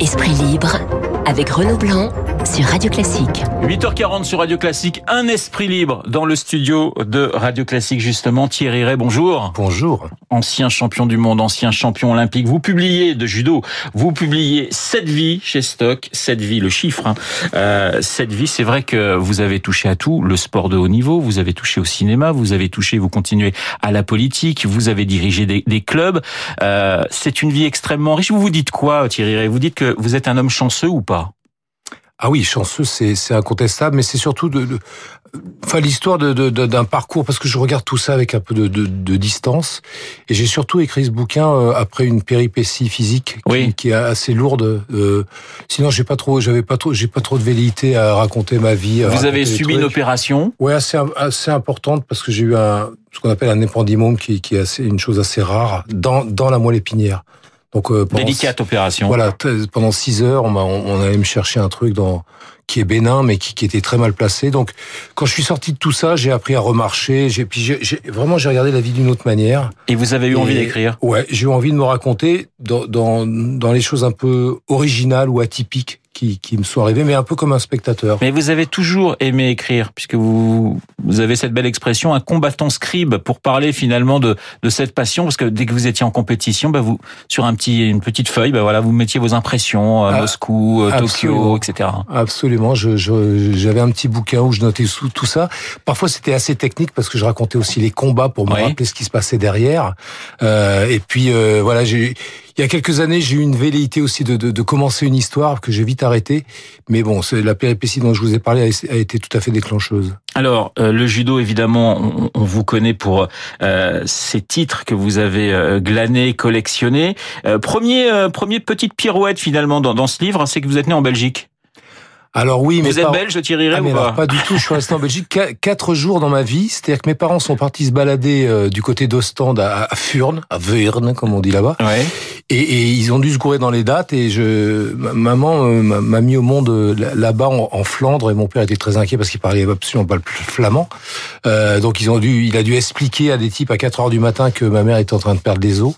Esprit libre avec Renaud Blanc sur Radio Classique. 8h40 sur Radio Classique, un esprit libre dans le studio de Radio Classique justement. Thierry Ray, bonjour. Bonjour. Ancien champion du monde, ancien champion olympique. Vous publiez de judo, vous publiez cette vie chez Stock, cette vie, le chiffre. Hein. Euh, cette vie, c'est vrai que vous avez touché à tout, le sport de haut niveau, vous avez touché au cinéma, vous avez touché, vous continuez à la politique, vous avez dirigé des, des clubs. Euh, c'est une vie extrêmement riche. Vous vous dites quoi, Thierry Ray? Vous dites que vous êtes un homme chanceux ou pas? Ah oui, chanceux, c'est c'est incontestable, mais c'est surtout de, de enfin l'histoire de, d'un parcours parce que je regarde tout ça avec un peu de, de distance et j'ai surtout écrit ce bouquin euh, après une péripétie physique qui, qui est assez lourde. Euh, sinon, j'ai pas trop, j'avais pas trop, j'ai pas trop de velléité à raconter ma vie. Vous avez subi une opération? Ouais, assez assez importante parce que j'ai eu un ce qu'on appelle un épandymome qui, qui est assez, une chose assez rare dans dans la moelle épinière. Donc euh, délicate opération. Voilà, pendant six heures, on, on, allait me chercher un truc dans qui est bénin, mais qui, qui, était très mal placé. Donc, quand je suis sorti de tout ça, j'ai appris à remarcher. J'ai puis j'ai vraiment j'ai regardé la vie d'une autre manière. Et vous avez eu envie d'écrire? Ouais, j'ai eu envie de me raconter dans, dans dans les choses un peu originales ou atypiques qui, qui me sont arrivés, mais un peu comme un spectateur. Mais vous avez toujours aimé écrire, puisque vous, vous avez cette belle expression, un combattant scribe, pour parler finalement de, de cette passion, parce que dès que vous étiez en compétition, bah vous, sur un petit, une petite feuille, bah voilà, vous mettiez vos impressions, à ah, Moscou, euh, Tokyo, etc. Absolument, j'avais je, un petit bouquin où je notais tout, tout ça. Parfois c'était assez technique parce que je racontais aussi les combats pour me rappeler ce qui se passait derrière. Euh, et puis euh, voilà, j'ai il y a quelques années, j'ai eu une velléité aussi de, de, de commencer une histoire que j'ai vite arrêtée. Mais bon, la péripétie dont je vous ai parlé a, été tout à fait déclencheuse. Alors, euh, le judo, évidemment, on, on, vous connaît pour euh, ces titres que vous avez euh, glanés, collectionnés. Euh, premier, premier petite pirouette finalement dans, dans ce livre, c'est que vous êtes né en Belgique. Alors oui, mais vous êtes belge, Thierry ah, ou pas Pas du tout. Je suis resté en Belgique quatre jours dans ma vie. C'est-à-dire que mes parents sont partis se balader euh, du côté d'Ostende à, à Furne, à Verne, comme on dit là-bas. Ouais. Et, et, ils ont dû se courir dans les dates. Et je, maman euh, m'a mis au monde euh, là-bas en, Flandre. Et mon père était très inquiet parce qu'il parlait absolument pas le flamand. Euh, donc ils ont dû, il a dû expliquer à des types à 4 heures du matin que ma mère était en train de perdre des os.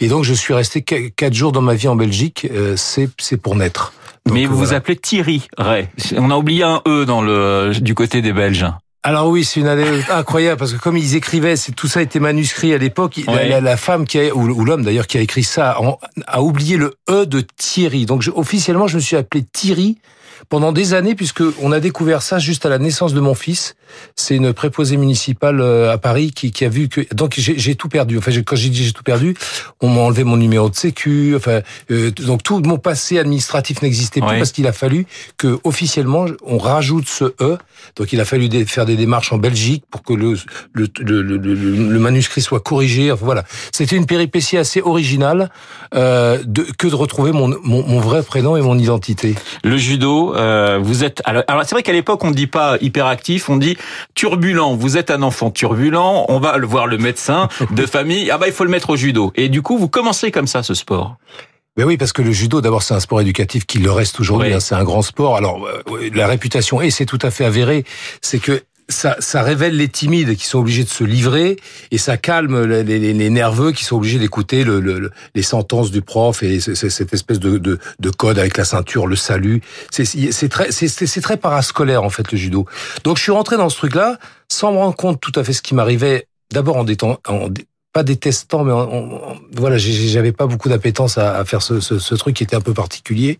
Et donc je suis resté quatre jours dans ma vie en Belgique. c'est pour naître. Mais vous vous appelez Thierry Ray. On a oublié un E dans le du côté des Belges. Alors oui, c'est une année incroyable parce que comme ils écrivaient, c'est tout ça était manuscrit à l'époque. La, femme qui a, ou, l'homme d'ailleurs qui a écrit ça a oublié le E de Thierry. Donc officiellement, je me suis appelé Thierry pendant des années, puisque on a découvert ça juste à la naissance de mon fils. C'est une préposée municipale euh, à Paris qui, qui a vu que donc j'ai tout perdu. Enfin, quand j'ai dit j'ai tout perdu, on m'a enlevé mon numéro de sécu. Enfin, euh, donc tout mon passé administratif n'existait plus parce qu'il a fallu que officiellement on rajoute ce e. Donc il a fallu faire des démarches en Belgique pour que le le, le, le, le manuscrit soit corrigé. Enfin, voilà, c'était une péripétie assez originale euh, de, que de retrouver mon, mon, mon vrai prénom et mon identité. Le judo, euh, vous êtes alors, c'est vrai qu'à l'époque on ne dit pas hyperactif, on dit turbulent. Vous êtes un enfant turbulent. On va le voir le médecin de famille. Ah bah il faut le mettre au judo. Et du coup vous commencez comme ça ce sport? Ben oui, parce que le judo, d'abord, c'est un sport éducatif qui le reste aujourd'hui. Hein, c'est un grand sport. Alors, euh, la réputation, et c'est tout à fait avéré, c'est que ça, ça, révèle les timides qui sont obligés de se livrer et ça calme les, les, les nerveux qui sont obligés d'écouter le, le, les sentences du prof et cette espèce de, de, de, code avec la ceinture, le salut. C'est très, très parascolaire en fait le judo. Donc je suis rentré dans ce truc-là sans me rendre compte tout à fait ce qui m'arrivait. D'abord en, en, pas détestant, mais voilà, j'avais pas beaucoup d'appétence à, à, faire ce, ce, ce, truc qui était un peu particulier.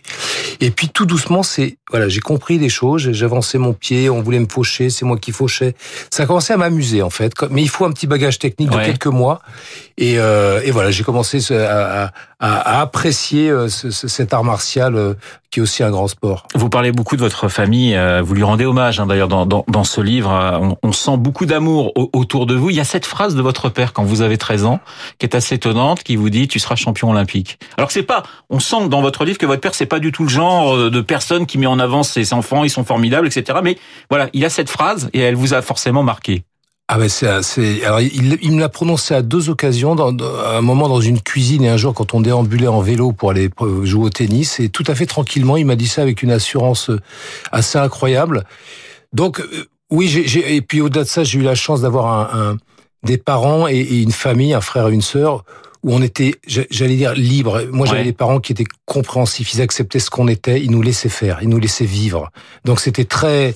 Et puis tout doucement, c'est voilà, j'ai compris des choses, j'avançais mon pied, on voulait me faucher, c'est moi qui fauchais. Ça a commencé à m'amuser en fait, mais il faut un petit bagage technique de quelques mois. Et, euh, et voilà, j'ai commencé à, à, à, apprécier euh, cet art martial euh, qui est aussi un grand sport. Vous parlez beaucoup de votre famille, euh, vous lui rendez hommage hein, d'ailleurs dans, dans, dans, ce livre. On, on sent beaucoup d'amour autour de vous. Il y a cette phrase de votre père quand vous avez 13 ans qui est assez étonnante, qui vous dit tu seras champion olympique. Alors c'est pas, on sent dans votre livre que votre père c'est pas du tout le genre de personne qui met en avant ses enfants, ils sont formidables, etc. Mais voilà, il a cette phrase et elle vous a forcément marqué. Ah ben c'est alors il, me l'a prononcé à deux occasions, à un moment dans une cuisine et un jour quand on déambulait en vélo pour aller jouer au tennis et tout à fait tranquillement il m'a dit ça avec une assurance euh, assez incroyable. Donc euh, oui et puis au-delà de ça j'ai eu la chance d'avoir un des parents et, une famille, un frère et une sœur, où on était, j'allais dire, libre. Moi, j'avais des parents qui étaient compréhensifs, ils acceptaient ce qu'on était, ils nous laissaient faire, ils nous laissaient vivre. Donc c'était très,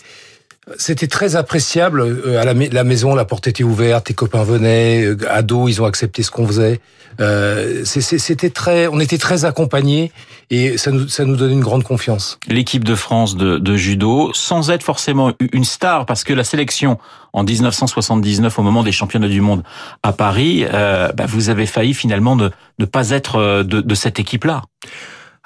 c'était très appréciable. Euh, à la, maison, la porte était ouverte, tes copains venaient, euh, ados, ils ont accepté ce qu'on faisait. Euh, c'était très, on était très accompagnés et ça nous, ça nous donnait une grande confiance. L'équipe de France de, judo, sans être forcément une star, parce que la sélection en 1979, au moment des championnats du monde à Paris, bah, vous avez failli finalement ne, ne pas être de, de cette équipe-là.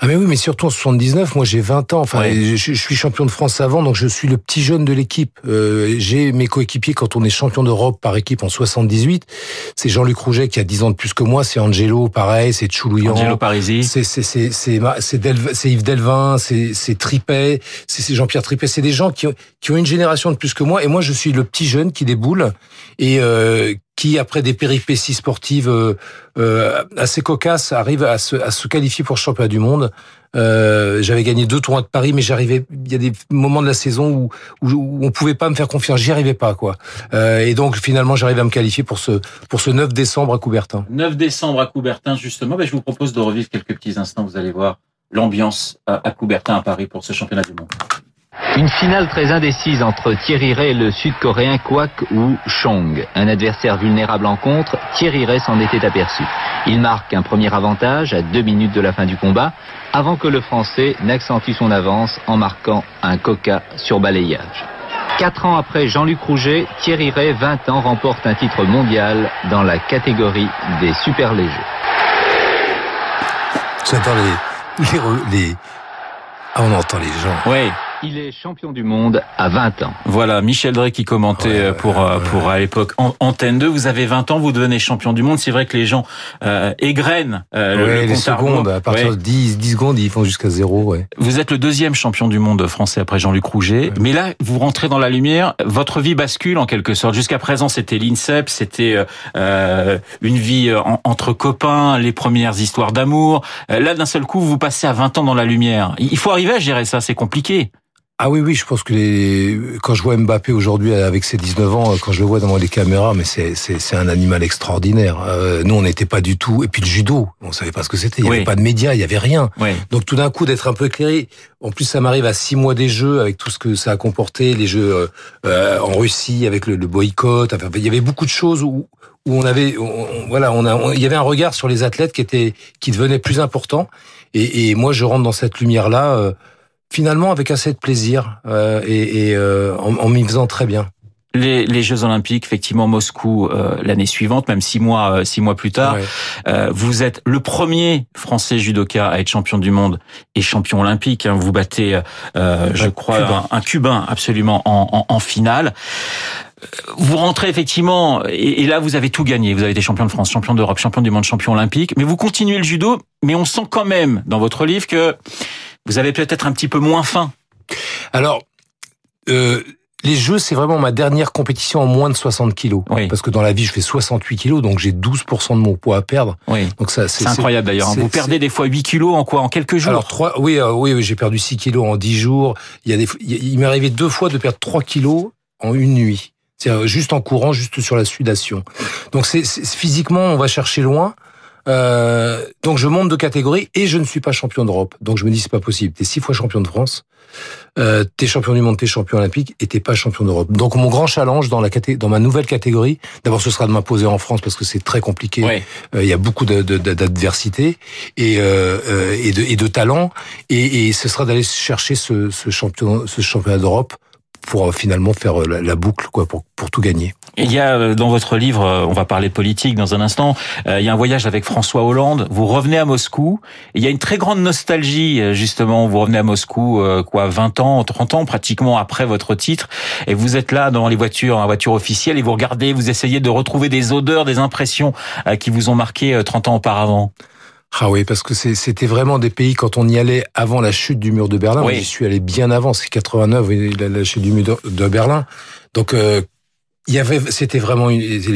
Ah mais oui, mais surtout en 79, moi j'ai 20 ans. Enfin, je, suis champion de France avant, donc je suis le petit jeune de l'équipe. Euh, j'ai mes coéquipiers quand on est champion d'Europe par équipe en 78. C'est Jean-Luc Rouget qui a 10 ans de plus que moi. C'est Angelo, pareil. C'est Choulouillan. Angelo Parisi. C'est c'est c'est c'est c'est Yves Delvin. C'est c'est Tripet. C'est Jean-Pierre Tripet. C'est des gens qui ont qui ont une génération de plus que moi. Et moi, je suis le petit jeune qui déboule et euh, qui, après des péripéties sportives euh, euh, assez cocasses, arrive à se, à se qualifier pour le championnat du monde. Euh, j'avais gagné deux tournois de Paris, mais j'arrivais. Il y a des moments de la saison où, où, on pouvait pas me faire confiance. J'y arrivais pas, quoi. Euh, et donc finalement, j'arrive à me qualifier pour ce pour ce 9 décembre à Coubertin. 9 décembre à Coubertin, justement. Ben, je vous propose de revivre quelques petits instants. Vous allez voir l'ambiance à Coubertin à Paris pour ce championnat du monde. Une finale très indécise entre Thierry Ray et le sud-coréen Kwak ou Chong. Un adversaire vulnérable en contre, Thierry Ray s'en était aperçu. Il marque un premier avantage à deux minutes de la fin du combat, avant que le Français n'accentue son avance en marquant un coca sur balayage. Quatre ans après Jean-Luc Rouget, Thierry Ray, 20 ans, remporte un titre mondial dans la catégorie des super légers. J'entends les, les, ah, on entend les gens. Oui. Il est champion du monde à 20 ans. Voilà, Michel Drey qui commentait euh, pour euh, pour à l'époque Antenne 2. Vous avez 20 ans, vous devenez champion du monde. C'est vrai que les gens euh, égrènent euh, le, les secondes. À partir de 10, 10 secondes, ils font jusqu'à zéro. Ouais. Vous êtes le deuxième champion du monde français après Jean-Luc Rouget. Mais là, vous rentrez dans la lumière. Votre vie bascule en quelque sorte. Jusqu'à présent, c'était l'INSEP, c'était euh, une vie entre copains, les premières histoires d'amour. Là, d'un seul coup, vous passez à 20 ans dans la lumière. Il faut arriver à gérer ça. C'est compliqué. Ah oui, oui, je pense que les... quand je vois Mbappé aujourd'hui avec ses 19 ans, quand je le vois devant les caméras, mais c'est, c'est, c'est un animal extraordinaire. Euh, nous, on n'était pas du tout... Et puis le judo, on savait pas ce que c'était. Il n'y avait pas de médias, il y avait rien. Donc tout d'un coup, d'être un peu éclairé. En plus, ça m'arrive à six mois des Jeux, avec tout ce que ça a comporté, les Jeux euh, euh en Russie, avec le, le boycott. Enfin, il y avait beaucoup de choses où, où on avait... voilà, on a, il y avait un regard sur les athlètes qui était qui devenait plus important. Et, et moi, je rentre dans cette lumière-là... Euh, finalement avec assez de plaisir euh, et, et euh, en, en m'y faisant très bien. Les, les, Jeux Olympiques, effectivement, Moscou euh, l'année suivante, même six mois, six mois plus tard, vous êtes le premier Français judoka à être champion du monde et champion olympique. Hein. Vous battez, je crois, Un, Cubain absolument en, en, en, finale. Vous rentrez effectivement, et, et, là vous avez tout gagné. Vous avez été champion de France, champion d'Europe, champion du monde, champion olympique. Mais vous continuez le judo, mais on sent quand même dans votre livre que vous avez peut-être un petit peu moins faim. Alors, euh, les Jeux, c'est vraiment ma dernière compétition en moins de 60 kilos. Parce que dans la vie, je fais 68 kilos, donc j'ai 12% de mon poids à perdre. Oui. Donc ça, c'est incroyable d'ailleurs. Hein. Vous perdez des fois 8 kilos en quoi En quelques jours Alors trois, oui, euh, oui, oui j'ai perdu 6 kilos en 10 jours. Il y a des, il m'est arrivé deux fois de perdre 3 kilos en une nuit. C'est juste en courant, juste sur la sudation. Donc c'est physiquement, on va chercher loin. Euh, donc je monte de catégorie et je ne suis pas champion d'Europe. Donc je me dis c'est pas possible. T'es six fois champion de France, euh, t'es champion du monde, t'es champion olympique et t'es pas champion d'Europe. Donc mon grand challenge dans la dans ma nouvelle catégorie, d'abord ce sera de m'imposer en France parce que c'est très compliqué. Euh, il y a beaucoup d'adversité et, euh, et, de, et de talent et, et ce sera d'aller chercher ce, ce champion ce championnat d'Europe pour euh, finalement faire euh, la, boucle, quoi, pour, pour tout gagner. Il y a euh, dans votre livre, on va parler politique dans un instant, il y a un voyage avec François Hollande, vous revenez à Moscou, il y a une très grande nostalgie justement, vous revenez à Moscou quoi 20 ans, 30 ans pratiquement après votre titre et vous êtes là dans les voitures, en voiture officielle et vous regardez, vous essayez de retrouver des odeurs, des impressions qui vous ont marqué 30 ans auparavant. Ah oui, parce que c'était vraiment des pays, quand on y allait avant la chute du mur de Berlin, oui. j'y suis allé bien avant, c'est 89, la, la chute du mur de, Berlin. Donc, euh, il y avait, c'était vraiment,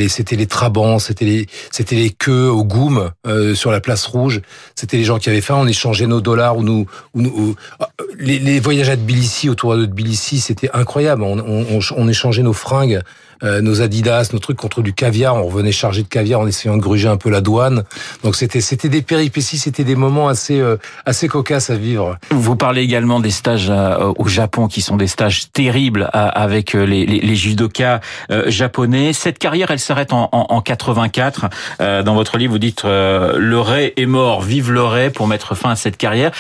c'était les trabants, c'était les, c'était les queues au goum euh, sur la place rouge. C'était les gens qui avaient faim. On échangeait nos dollars ou nous, ou, ah, les, les, voyages à Tbilissi autour de Tbilissi, c'était incroyable. On, on, on, échangeait nos fringues euh, nos Adidas, nos trucs contre du caviar. On revenait chargé de caviar en essayant de gruger un peu la douane. Donc c'était c'était des péripéties, c'était des moments assez euh, assez cocasses à vivre. Vous parlez également des stages euh, au Japon qui sont des stages terribles avec les, les, les judokas japonais. Cette carrière, elle s'arrête en, en, en, 84. Dans votre livre, vous dites le Ray est mort, vive le Ray pour mettre fin à cette carrière.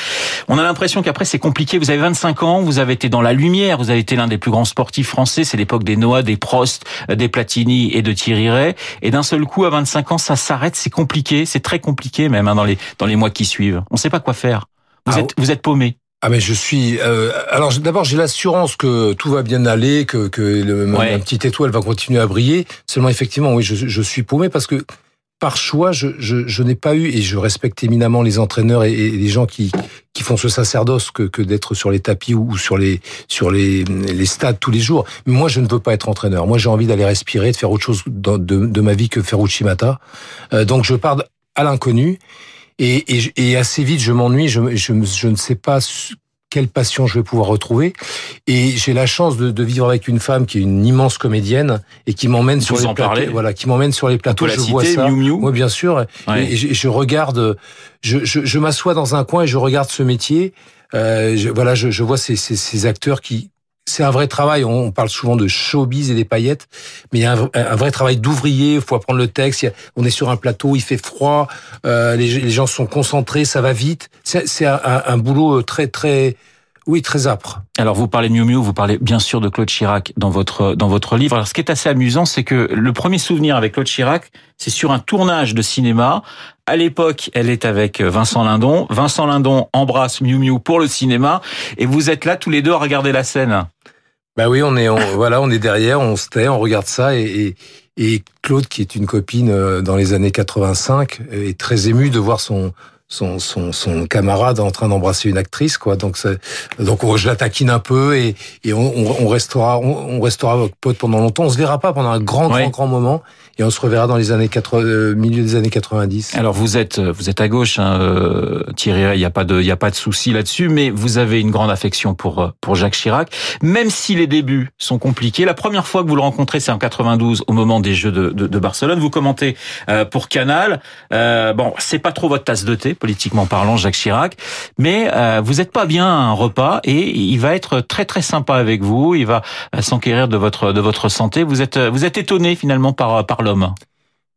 On a l'impression qu'après c'est compliqué. Vous avez 25 ans, vous avez été dans la lumière, vous avez été l'un des plus grands sportifs français. C'est l'époque des Noah, des Prost, des Platini et de Thierry Ray. Et d'un seul coup, à 25 ans, ça s'arrête. C'est compliqué. C'est très compliqué même hein, dans les dans les mois qui suivent. On ne sait pas quoi faire. Vous ah, êtes vous êtes paumé. Ah mais je suis. Euh, alors d'abord j'ai l'assurance que tout va bien aller, que que le, ma petite étoile va continuer à briller. Seulement effectivement oui je, je suis paumé parce que par choix, je, je, je n'ai pas eu, et je respecte éminemment les entraîneurs et, les gens qui, qui font ce sacerdoce que, que d'être sur les tapis ou sur les, sur les, les stades tous les jours. Mais moi, je ne veux pas être entraîneur. Moi, j'ai envie d'aller respirer, de faire autre chose de, de, ma vie que faire Uchimata. Euh, donc, je pars à l'inconnu. Et, et, et, assez vite, je m'ennuie. Je, je, je, ne sais pas quelle passion je vais pouvoir retrouver. Et j'ai la chance de, de, vivre avec une femme qui est une immense comédienne et qui m'emmène sur les plateaux. Voilà, qui m'emmène sur les plateaux. Je vois ça. Oui, bien sûr. Et, je, regarde. Je, je, je m'assois dans un coin et je regarde ce métier. Euh, je, voilà, je, je vois ces, ces, ces acteurs qui c'est un vrai travail. On parle souvent de showbiz et des paillettes, mais il y a un, vrai travail d'ouvrier. Il faut apprendre le texte. on est sur un plateau, il fait froid, euh, les, gens sont concentrés, ça va vite. C'est un, un, boulot très très oui, très âpre. Alors vous parlez de Miu Miu, vous parlez bien sûr de Claude Chirac dans votre dans votre livre. Alors ce qui est assez amusant, c'est que le premier souvenir avec Claude Chirac, c'est sur un tournage de cinéma. À l'époque, elle est avec Vincent Lindon. Vincent Lindon embrasse Miu Miu pour le cinéma, et vous êtes là tous les deux à regarder la scène. Bah oui, on est voilà, on est derrière, on se tait, on regarde ça, et, et, et Claude, qui est une copine euh, dans les années 85, est très ému de voir son son, son, son camarade en train d'embrasser une actrice, quoi. Donc, donc je la taquine un peu et, et on, on, restera, on, restera pote pendant longtemps. On se verra pas pendant un grand, grand, grand moment et on se reverra dans les années 80, euh, milieu des années 90. Alors vous êtes, vous êtes à gauche, hein, euh, Thierry. Il n'y a pas de, il y a pas de souci là-dessus, mais vous avez une grande affection pour euh, pour Jacques Chirac, même si les débuts sont compliqués. La première fois que vous le rencontrez, c'est en 92 au moment des Jeux de, de, de Barcelone. Vous commentez pour Canal. Euh, bon, c'est pas trop votre tasse de thé politiquement parlant, Jacques Chirac, mais euh, vous n'êtes pas bien à un repas et il va être très très sympa avec vous. Il va euh, s'enquérir de votre de votre santé. Vous êtes vous êtes étonné finalement par par l'homme.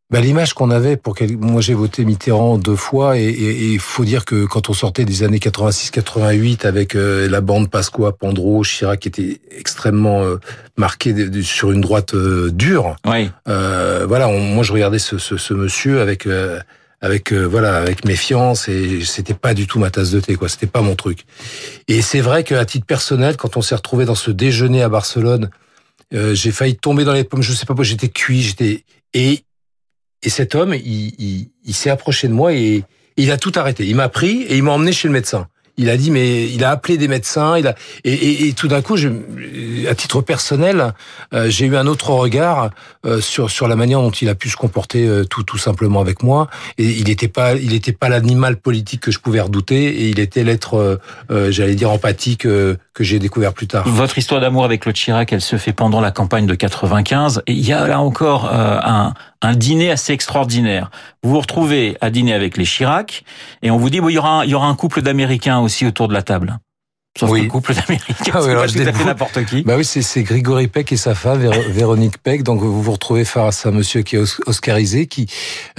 Bah, l'image qu'on avait pour quel... moi j'ai voté Mitterrand deux fois et il faut dire que quand on sortait des années 86-88 avec euh, la bande Pasqua, Pandro, Chirac qui était extrêmement euh, marqué sur une droite dure. Oui. voilà, moi je regardais ce, ce, ce monsieur avec avec euh, voilà avec méfiance et c'était pas du tout ma tasse de thé quoi. C'était pas mon truc. Et c'est vrai qu'à titre personnel quand on s'est retrouvé dans ce déjeuner à Barcelone euh, j'ai failli tomber dans les pommes. Je sais pas pourquoi j'étais cuit j'étais et et cet homme il, il, il s'est approché de moi et, et il a tout arrêté. Il m'a pris et il m'a emmené chez le médecin il a dit, mais il a appelé des médecins. Il a et, et, et tout d'un coup, je, à titre personnel, euh, j'ai eu un autre regard euh, sur sur la manière dont il a pu se comporter euh, tout tout simplement avec moi. Et il n'était pas il était pas l'animal politique que je pouvais redouter, et il était l'être, j'allais dire empathique que j'ai découvert plus tard. Votre histoire d'amour avec Claude Chirac, elle se fait pendant la campagne de 95. Et il y a là encore un un dîner assez extraordinaire. Vous vous retrouvez à dîner avec les Chirac et on vous dit bon, il y aura y aura un couple d'Américains aussi autour de la table. Sauf oui. couple d'Américains, ah oui, pas tout à fait n'importe qui. Bah oui, c'est Grégory Peck et sa femme Véronique Peck. Donc vous vous retrouvez face à un monsieur qui est oscarisé, qui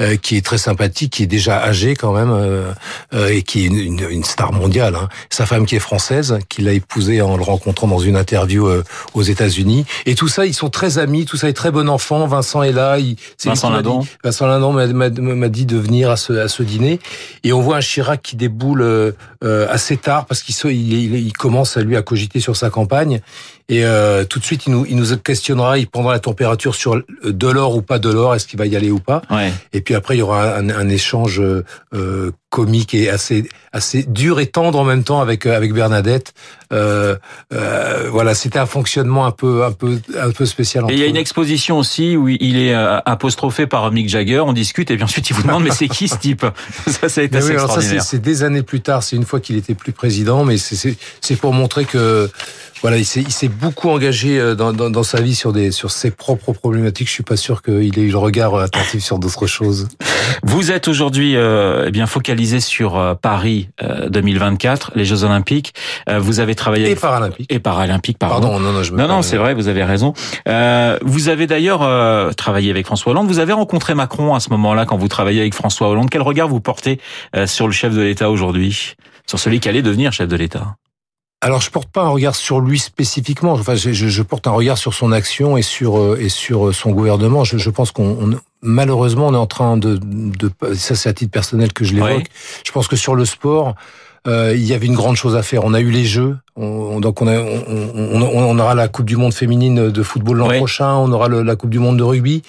euh, qui est très sympathique, qui est déjà âgé quand même euh, euh, et qui est une, une, star mondiale. Hein. Sa femme qui est française, qui l'a épousé en le rencontrant dans une interview aux États-Unis. Et tout ça, ils sont très amis. Tout ça est très bon enfant. Vincent est là. Il, Vincent Lindon. Vincent Lindon m'a dit de venir à ce à ce dîner. Et on voit un Chirac qui déboule assez tard parce qu'il il, il il commence à lui à cogiter sur sa campagne Et euh, tout de suite, il nous, il nous questionnera, il prendra la température sur de l'or ou pas de l'or, est-ce qu'il va y aller ou pas. Ouais. Et puis après, il y aura un, un échange euh, comique et assez assez dur et tendre en même temps avec avec Bernadette. Euh, euh, voilà, c'était un fonctionnement un peu un peu un peu spécial. Et il y a une exposition aussi où il est euh, apostrophé par Mick Jagger. On discute et puis ensuite il vous demande mais c'est qui ce type? Ça, ça a été assez oui, extraordinaire. C'est des années plus tard. C'est une fois qu'il était plus président, mais c'est pour montrer que voilà, il s'est beaucoup engagé euh, dans, dans, dans, sa vie sur des sur ses propres problématiques. Je suis pas sûr qu'il ait eu le regard attentif sur d'autres choses. Vous êtes aujourd'hui euh, eh bien focalisé sur Paris euh, 2024, les Jeux Olympiques. Vous avez travaillé et avec... paralympiques et paralympiques. Pardon. pardon non non je me non non c'est vrai, vous avez raison. vous avez d'ailleurs travaillé avec François Hollande. Vous avez rencontré Macron à ce moment-là quand vous travaillez avec François Hollande. Quel regard vous portez sur le chef de l'État aujourd'hui, sur celui qui allait devenir chef de l'État? Alors je porte pas un regard sur lui spécifiquement. Enfin, je, je, porte un regard sur son action et sur et sur son gouvernement. Je, je pense qu'on malheureusement on est en train de, de ça c'est à titre personnel que je l'évoque. Oui. Je pense que sur le sport, euh, il y avait une grande chose à faire. On a eu les Jeux, on, donc on, a, on, on, on, aura la Coupe du Monde féminine de football l'an Oui. prochain, on aura le, la Coupe du Monde de rugby,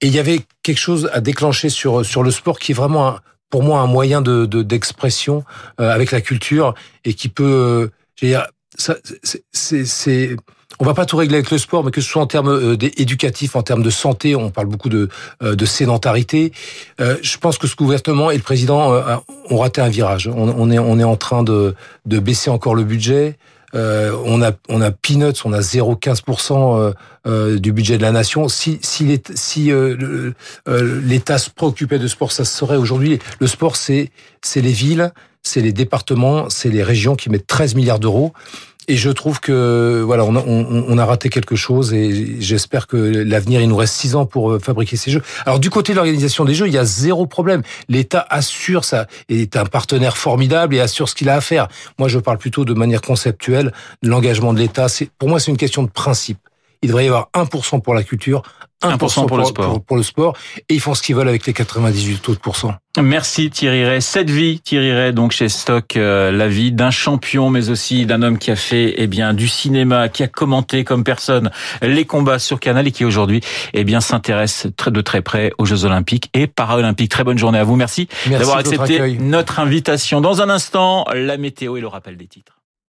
et il y avait quelque chose à déclencher sur sur le sport qui est vraiment un, pour moi un moyen de d'expression euh, avec la culture et qui peut euh, dire, ça, c'est, c'est, on va pas tout régler avec le sport, mais que ce soit en termes euh, éducatifs, en termes de santé, on parle beaucoup de, euh, de sédentarité. Euh, je pense que ce gouvernement et le président euh, ont raté un virage. On, on, est, on est en train de, de baisser encore le budget. Euh, on a on a peanuts, on a 0,15% euh, du budget de la nation. Si si l'État si, euh, l'État se préoccupait de sport, ça se serait aujourd'hui. Le sport, c'est c'est les villes, c'est les départements, c'est les régions qui mettent 13 milliards d'euros. Et je trouve que voilà, on a, on, on a raté quelque chose et j'espère que l'avenir, il nous reste six ans pour fabriquer ces jeux. Alors du côté de l'organisation des jeux, il y a zéro problème. L'État assure ça, est un partenaire formidable et assure ce qu'il a à faire. Moi, je parle plutôt de manière conceptuelle. L'engagement de l'État, c'est pour moi, c'est une question de principe. Il devrait y avoir 1% pour la culture, 1%, 1 pour, pour, le sport. Pour, pour, le sport, et ils font ce qu'ils veulent avec les 98 autres pourcents. Merci Thierry Ray. Cette vie, Thierry Ray, donc chez Stock, euh, la vie d'un champion, mais aussi d'un homme qui a fait eh bien du cinéma, qui a commenté comme personne les combats sur Canal et qui aujourd'hui eh bien s'intéresse très de très près aux Jeux Olympiques et Paralympiques. Très bonne journée à vous. Merci, Merci d'avoir accepté notre invitation. Dans un instant, la météo et le rappel des titres.